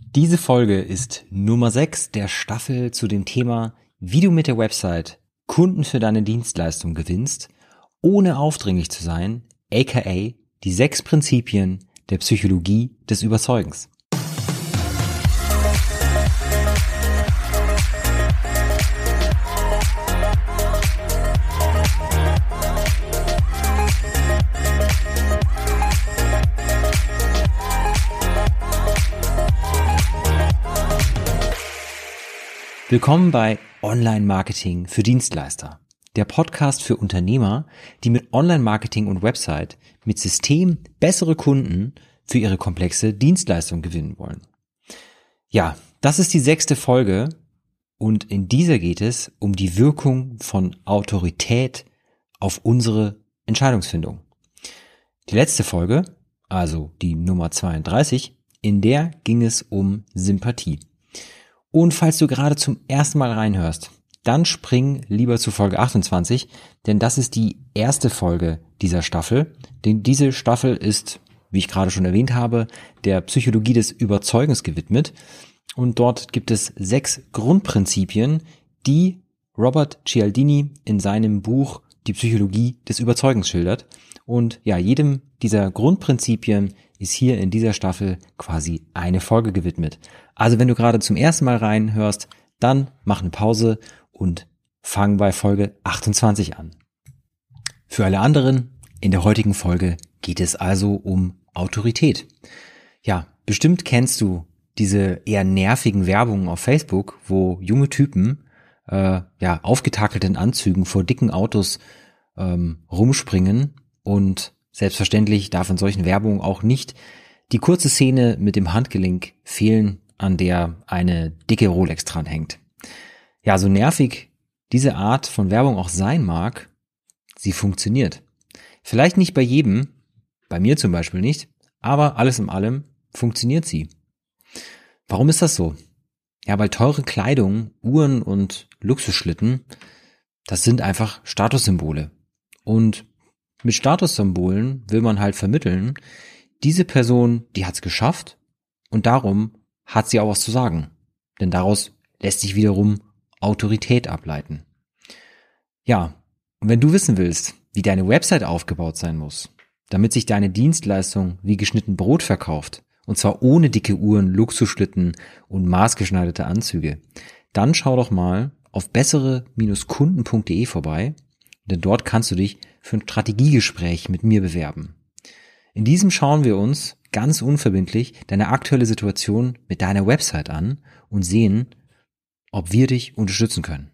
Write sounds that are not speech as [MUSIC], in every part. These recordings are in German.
Diese Folge ist Nummer 6 der Staffel zu dem Thema, wie du mit der Website Kunden für deine Dienstleistung gewinnst, ohne aufdringlich zu sein, aka die sechs Prinzipien der Psychologie des Überzeugens. Willkommen bei Online Marketing für Dienstleister. Der Podcast für Unternehmer, die mit Online Marketing und Website mit System bessere Kunden für ihre komplexe Dienstleistung gewinnen wollen. Ja, das ist die sechste Folge und in dieser geht es um die Wirkung von Autorität auf unsere Entscheidungsfindung. Die letzte Folge, also die Nummer 32, in der ging es um Sympathie. Und falls du gerade zum ersten Mal reinhörst, dann spring lieber zu Folge 28, denn das ist die erste Folge dieser Staffel. Denn diese Staffel ist, wie ich gerade schon erwähnt habe, der Psychologie des Überzeugens gewidmet. Und dort gibt es sechs Grundprinzipien, die Robert Cialdini in seinem Buch Die Psychologie des Überzeugens schildert. Und ja, jedem dieser Grundprinzipien ist hier in dieser Staffel quasi eine Folge gewidmet. Also wenn du gerade zum ersten Mal reinhörst, dann mach eine Pause und fang bei Folge 28 an. Für alle anderen, in der heutigen Folge geht es also um Autorität. Ja, bestimmt kennst du diese eher nervigen Werbungen auf Facebook, wo junge Typen äh, ja aufgetakelten Anzügen vor dicken Autos ähm, rumspringen und selbstverständlich darf in solchen Werbungen auch nicht die kurze Szene mit dem Handgelenk fehlen, an der eine dicke Rolex dran hängt. Ja, so nervig diese Art von Werbung auch sein mag, sie funktioniert. Vielleicht nicht bei jedem, bei mir zum Beispiel nicht, aber alles in allem funktioniert sie. Warum ist das so? Ja, weil teure Kleidung, Uhren und Luxusschlitten, das sind einfach Statussymbole. Und mit Statussymbolen will man halt vermitteln, diese Person, die hat's geschafft und darum hat sie auch was zu sagen. Denn daraus lässt sich wiederum Autorität ableiten. Ja, und wenn du wissen willst, wie deine Website aufgebaut sein muss, damit sich deine Dienstleistung wie geschnitten Brot verkauft, und zwar ohne dicke Uhren, Luxusschlitten und maßgeschneiderte Anzüge, dann schau doch mal auf bessere-kunden.de vorbei, denn dort kannst du dich für ein Strategiegespräch mit mir bewerben. In diesem schauen wir uns ganz unverbindlich deine aktuelle Situation mit deiner Website an und sehen, ob wir dich unterstützen können.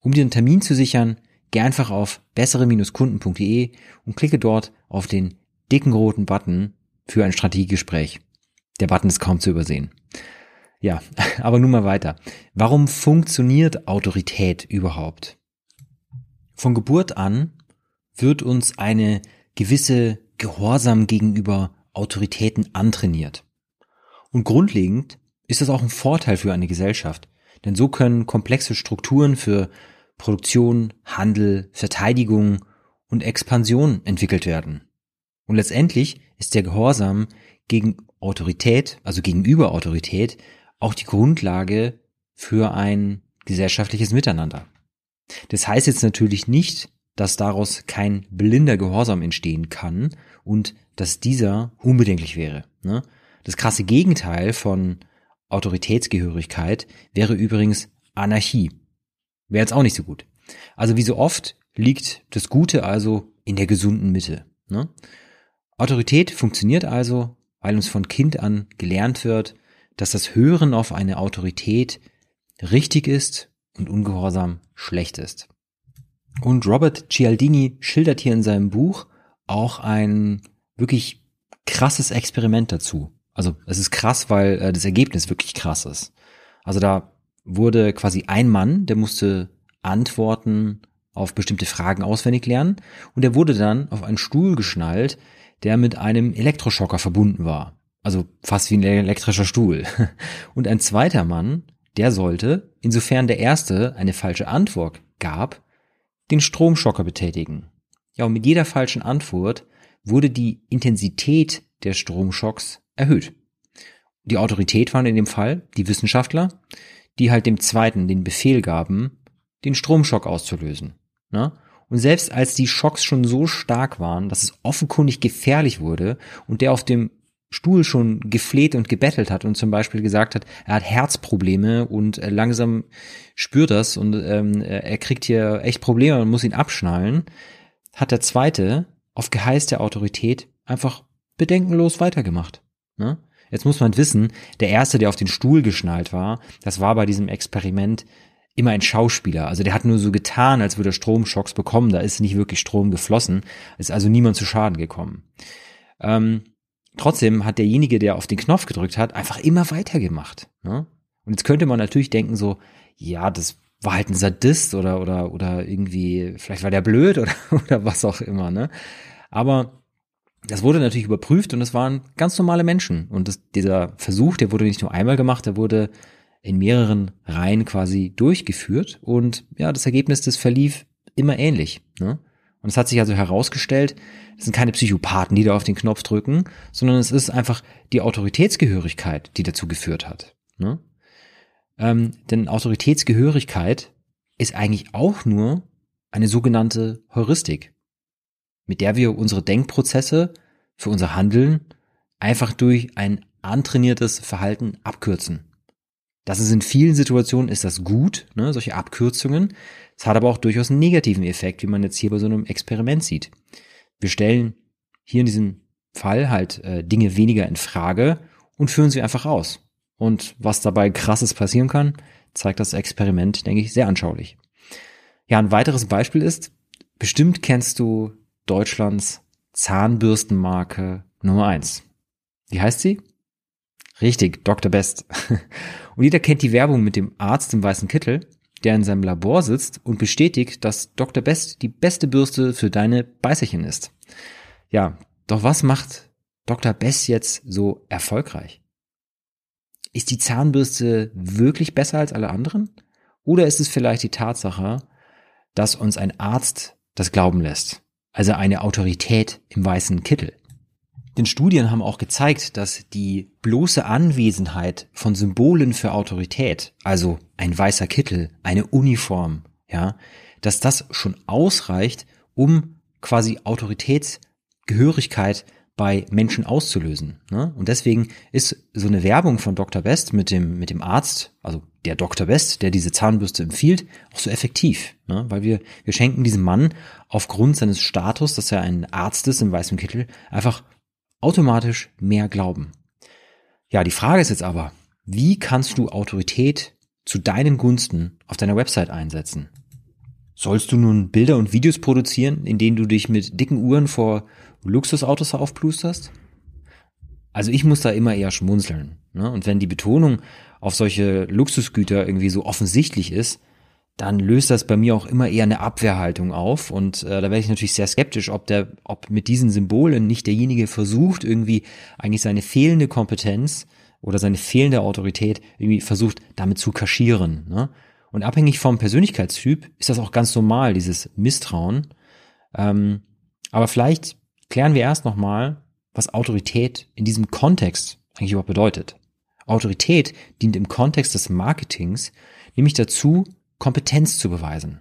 Um dir einen Termin zu sichern, geh einfach auf bessere-kunden.de und klicke dort auf den dicken roten Button für ein Strategiegespräch. Der Button ist kaum zu übersehen. Ja, [LAUGHS] aber nun mal weiter. Warum funktioniert Autorität überhaupt? Von Geburt an wird uns eine gewisse Gehorsam gegenüber Autoritäten antrainiert. Und grundlegend ist das auch ein Vorteil für eine Gesellschaft, denn so können komplexe Strukturen für Produktion, Handel, Verteidigung und Expansion entwickelt werden. Und letztendlich ist der Gehorsam gegen Autorität, also gegenüber Autorität, auch die Grundlage für ein gesellschaftliches Miteinander. Das heißt jetzt natürlich nicht, dass daraus kein blinder Gehorsam entstehen kann und dass dieser unbedenklich wäre. Ne? Das krasse Gegenteil von Autoritätsgehörigkeit wäre übrigens Anarchie. Wäre jetzt auch nicht so gut. Also wie so oft liegt das Gute also in der gesunden Mitte. Ne? Autorität funktioniert also, weil uns von Kind an gelernt wird, dass das Hören auf eine Autorität richtig ist und Ungehorsam schlecht ist. Und Robert Cialdini schildert hier in seinem Buch auch ein wirklich krasses Experiment dazu. Also es ist krass, weil äh, das Ergebnis wirklich krass ist. Also da wurde quasi ein Mann, der musste Antworten auf bestimmte Fragen auswendig lernen und der wurde dann auf einen Stuhl geschnallt, der mit einem Elektroschocker verbunden war. Also fast wie ein elektrischer Stuhl. [LAUGHS] Und ein zweiter Mann, der sollte, insofern der erste eine falsche Antwort gab, den Stromschocker betätigen. Ja, und mit jeder falschen Antwort wurde die Intensität der Stromschocks erhöht. die Autorität waren in dem Fall die Wissenschaftler, die halt dem zweiten den Befehl gaben, den Stromschock auszulösen. Ne? Und selbst als die Schocks schon so stark waren, dass es offenkundig gefährlich wurde und der auf dem Stuhl schon gefleht und gebettelt hat und zum Beispiel gesagt hat, er hat Herzprobleme und äh, langsam spürt das und ähm, er kriegt hier echt Probleme und muss ihn abschnallen, hat der zweite auf Geheiß der Autorität einfach bedenkenlos weitergemacht. Ne? Jetzt muss man wissen, der erste, der auf den Stuhl geschnallt war, das war bei diesem Experiment immer ein Schauspieler. Also der hat nur so getan, als würde er Stromschocks bekommen. Da ist nicht wirklich Strom geflossen. Ist also niemand zu Schaden gekommen. Ähm, trotzdem hat derjenige, der auf den Knopf gedrückt hat, einfach immer weitergemacht. Ne? Und jetzt könnte man natürlich denken so, ja, das war halt ein Sadist oder oder oder irgendwie, vielleicht war der blöd oder [LAUGHS] oder was auch immer. Ne? Aber das wurde natürlich überprüft und es waren ganz normale Menschen. Und das, dieser Versuch, der wurde nicht nur einmal gemacht, der wurde in mehreren Reihen quasi durchgeführt und ja, das Ergebnis des verlief immer ähnlich. Ne? Und es hat sich also herausgestellt, es sind keine Psychopathen, die da auf den Knopf drücken, sondern es ist einfach die Autoritätsgehörigkeit, die dazu geführt hat. Ne? Ähm, denn Autoritätsgehörigkeit ist eigentlich auch nur eine sogenannte Heuristik, mit der wir unsere Denkprozesse für unser Handeln einfach durch ein antrainiertes Verhalten abkürzen. Das ist in vielen Situationen ist das gut, ne, solche Abkürzungen. Es hat aber auch durchaus einen negativen Effekt, wie man jetzt hier bei so einem Experiment sieht. Wir stellen hier in diesem Fall halt äh, Dinge weniger in Frage und führen sie einfach aus. Und was dabei krasses passieren kann, zeigt das Experiment, denke ich, sehr anschaulich. Ja, ein weiteres Beispiel ist, bestimmt kennst du Deutschlands Zahnbürstenmarke Nummer eins. Wie heißt sie? Richtig, Dr. Best. [LAUGHS] Und jeder kennt die Werbung mit dem Arzt im weißen Kittel, der in seinem Labor sitzt und bestätigt, dass Dr. Best die beste Bürste für deine Beißerchen ist. Ja, doch was macht Dr. Best jetzt so erfolgreich? Ist die Zahnbürste wirklich besser als alle anderen? Oder ist es vielleicht die Tatsache, dass uns ein Arzt das glauben lässt? Also eine Autorität im weißen Kittel. Denn Studien haben auch gezeigt, dass die bloße Anwesenheit von Symbolen für Autorität, also ein weißer Kittel, eine Uniform, ja, dass das schon ausreicht, um quasi Autoritätsgehörigkeit bei Menschen auszulösen. Ne? Und deswegen ist so eine Werbung von Dr. Best mit dem, mit dem Arzt, also der Dr. Best, der diese Zahnbürste empfiehlt, auch so effektiv. Ne? Weil wir, wir schenken diesem Mann aufgrund seines Status, dass er ein Arzt ist im weißen Kittel, einfach automatisch mehr glauben. Ja, die Frage ist jetzt aber, wie kannst du Autorität zu deinen Gunsten auf deiner Website einsetzen? Sollst du nun Bilder und Videos produzieren, in denen du dich mit dicken Uhren vor Luxusautos aufplusterst? Also ich muss da immer eher schmunzeln. Ne? Und wenn die Betonung auf solche Luxusgüter irgendwie so offensichtlich ist, dann löst das bei mir auch immer eher eine Abwehrhaltung auf. Und äh, da werde ich natürlich sehr skeptisch, ob der, ob mit diesen Symbolen nicht derjenige versucht, irgendwie eigentlich seine fehlende Kompetenz oder seine fehlende Autorität irgendwie versucht, damit zu kaschieren. Ne? Und abhängig vom Persönlichkeitstyp ist das auch ganz normal, dieses Misstrauen. Ähm, aber vielleicht klären wir erst nochmal, was Autorität in diesem Kontext eigentlich überhaupt bedeutet. Autorität dient im Kontext des Marketings nämlich dazu, Kompetenz zu beweisen.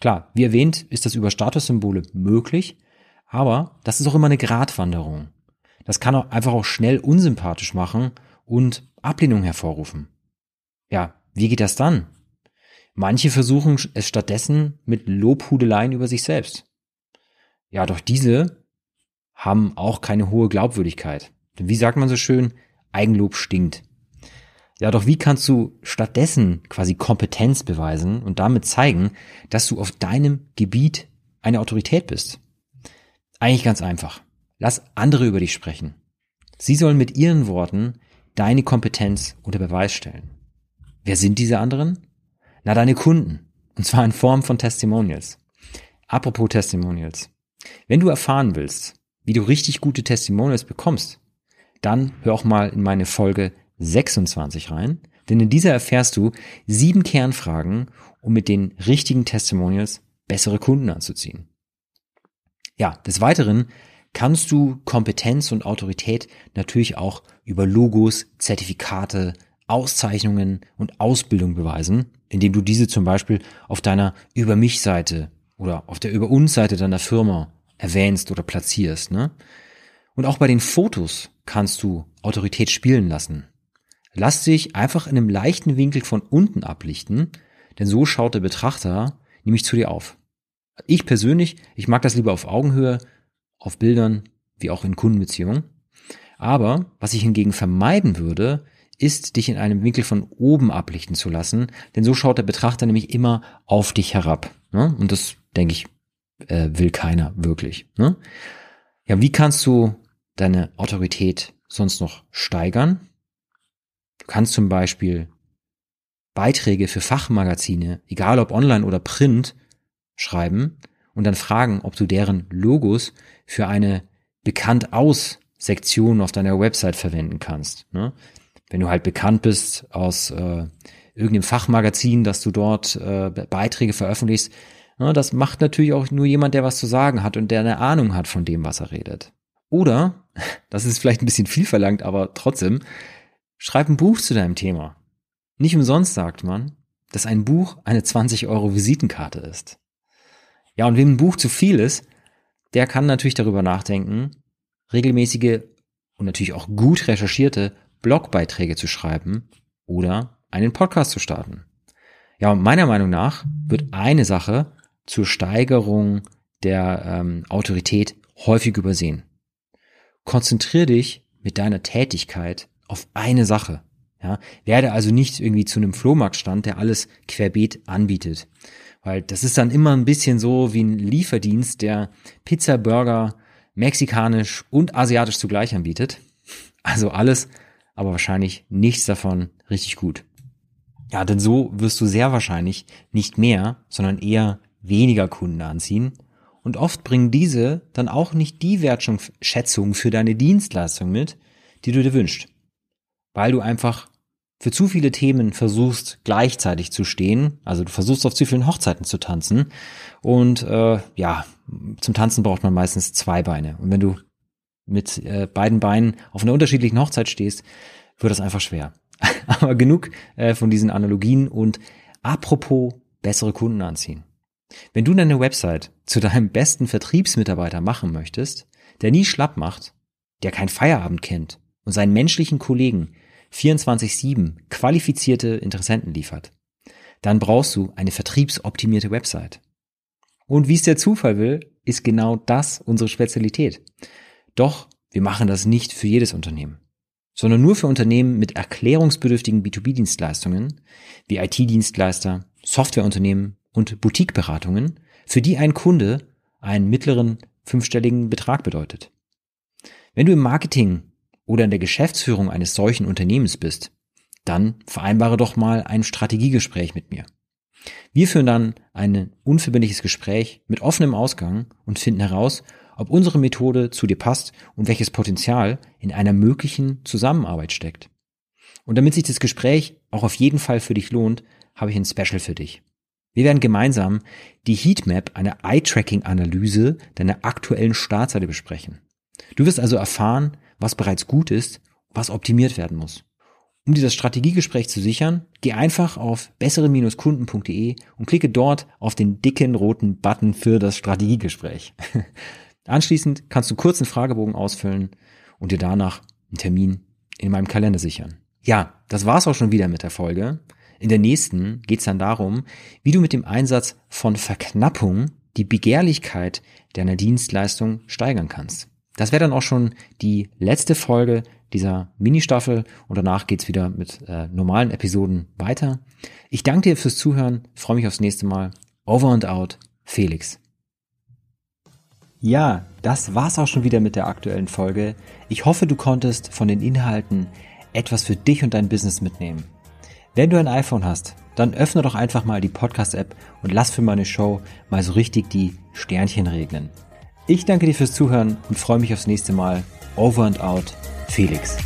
Klar, wie erwähnt, ist das über Statussymbole möglich, aber das ist auch immer eine Gratwanderung. Das kann auch einfach auch schnell unsympathisch machen und Ablehnung hervorrufen. Ja, wie geht das dann? Manche versuchen es stattdessen mit Lobhudeleien über sich selbst. Ja, doch diese haben auch keine hohe Glaubwürdigkeit. Denn wie sagt man so schön, Eigenlob stinkt. Ja, doch wie kannst du stattdessen quasi Kompetenz beweisen und damit zeigen, dass du auf deinem Gebiet eine Autorität bist? Eigentlich ganz einfach. Lass andere über dich sprechen. Sie sollen mit ihren Worten deine Kompetenz unter Beweis stellen. Wer sind diese anderen? Na, deine Kunden. Und zwar in Form von Testimonials. Apropos Testimonials. Wenn du erfahren willst, wie du richtig gute Testimonials bekommst, dann hör auch mal in meine Folge 26 rein, denn in dieser erfährst du sieben Kernfragen, um mit den richtigen Testimonials bessere Kunden anzuziehen. Ja, des Weiteren kannst du Kompetenz und Autorität natürlich auch über Logos, Zertifikate, Auszeichnungen und Ausbildung beweisen, indem du diese zum Beispiel auf deiner Über mich Seite oder auf der Über uns Seite deiner Firma erwähnst oder platzierst. Ne? Und auch bei den Fotos kannst du Autorität spielen lassen. Lass dich einfach in einem leichten Winkel von unten ablichten, denn so schaut der Betrachter nämlich zu dir auf. Ich persönlich, ich mag das lieber auf Augenhöhe, auf Bildern, wie auch in Kundenbeziehungen. Aber was ich hingegen vermeiden würde, ist, dich in einem Winkel von oben ablichten zu lassen, denn so schaut der Betrachter nämlich immer auf dich herab. Ne? Und das, denke ich, äh, will keiner wirklich. Ne? Ja, wie kannst du deine Autorität sonst noch steigern? Du kannst zum Beispiel Beiträge für Fachmagazine, egal ob online oder print, schreiben und dann fragen, ob du deren Logos für eine bekannt aus Sektion auf deiner Website verwenden kannst. Ne? Wenn du halt bekannt bist aus äh, irgendeinem Fachmagazin, dass du dort äh, Beiträge veröffentlichst, ne, das macht natürlich auch nur jemand, der was zu sagen hat und der eine Ahnung hat von dem, was er redet. Oder, [LAUGHS] das ist vielleicht ein bisschen viel verlangt, aber trotzdem, schreib ein Buch zu deinem Thema. Nicht umsonst sagt man, dass ein Buch eine 20 Euro Visitenkarte ist. Ja, und wem ein Buch zu viel ist, der kann natürlich darüber nachdenken, regelmäßige und natürlich auch gut recherchierte Blogbeiträge zu schreiben oder einen Podcast zu starten. Ja, und meiner Meinung nach wird eine Sache zur Steigerung der ähm, Autorität häufig übersehen. Konzentrier dich mit deiner Tätigkeit auf eine Sache. Ja, werde also nicht irgendwie zu einem Flohmarktstand, der alles querbeet anbietet. Weil das ist dann immer ein bisschen so wie ein Lieferdienst, der Pizza, Burger, mexikanisch und asiatisch zugleich anbietet. Also alles, aber wahrscheinlich nichts davon richtig gut. Ja, denn so wirst du sehr wahrscheinlich nicht mehr, sondern eher weniger Kunden anziehen. Und oft bringen diese dann auch nicht die Wertschätzung für deine Dienstleistung mit, die du dir wünschst. Weil du einfach für zu viele Themen versuchst gleichzeitig zu stehen. Also du versuchst auf zu vielen Hochzeiten zu tanzen. Und äh, ja, zum Tanzen braucht man meistens zwei Beine. Und wenn du mit äh, beiden Beinen auf einer unterschiedlichen Hochzeit stehst, wird das einfach schwer. [LAUGHS] Aber genug äh, von diesen Analogien und apropos bessere Kunden anziehen. Wenn du deine Website zu deinem besten Vertriebsmitarbeiter machen möchtest, der nie schlapp macht, der kein Feierabend kennt und seinen menschlichen Kollegen 24-7 qualifizierte Interessenten liefert, dann brauchst du eine vertriebsoptimierte Website. Und wie es der Zufall will, ist genau das unsere Spezialität. Doch wir machen das nicht für jedes Unternehmen, sondern nur für Unternehmen mit erklärungsbedürftigen B2B-Dienstleistungen wie IT-Dienstleister, Softwareunternehmen und Boutiqueberatungen, für die ein Kunde einen mittleren fünfstelligen Betrag bedeutet. Wenn du im Marketing oder in der Geschäftsführung eines solchen Unternehmens bist, dann vereinbare doch mal ein Strategiegespräch mit mir. Wir führen dann ein unverbindliches Gespräch mit offenem Ausgang und finden heraus, ob unsere Methode zu dir passt und welches Potenzial in einer möglichen Zusammenarbeit steckt. Und damit sich das Gespräch auch auf jeden Fall für dich lohnt, habe ich ein Special für dich. Wir werden gemeinsam die Heatmap, eine Eye-Tracking-Analyse deiner aktuellen Startseite besprechen. Du wirst also erfahren, was bereits gut ist, was optimiert werden muss. Um dir das Strategiegespräch zu sichern, geh einfach auf bessere-kunden.de und klicke dort auf den dicken roten Button für das Strategiegespräch. [LAUGHS] Anschließend kannst du kurz einen Fragebogen ausfüllen und dir danach einen Termin in meinem Kalender sichern. Ja, das war's auch schon wieder mit der Folge. In der nächsten geht's dann darum, wie du mit dem Einsatz von Verknappung die Begehrlichkeit deiner Dienstleistung steigern kannst. Das wäre dann auch schon die letzte Folge dieser Mini-Staffel und danach geht's wieder mit äh, normalen Episoden weiter. Ich danke dir fürs Zuhören, freue mich aufs nächste Mal. Over and out, Felix. Ja, das war's auch schon wieder mit der aktuellen Folge. Ich hoffe, du konntest von den Inhalten etwas für dich und dein Business mitnehmen. Wenn du ein iPhone hast, dann öffne doch einfach mal die Podcast-App und lass für meine Show mal so richtig die Sternchen regnen. Ich danke dir fürs Zuhören und freue mich aufs nächste Mal. Over and out, Felix.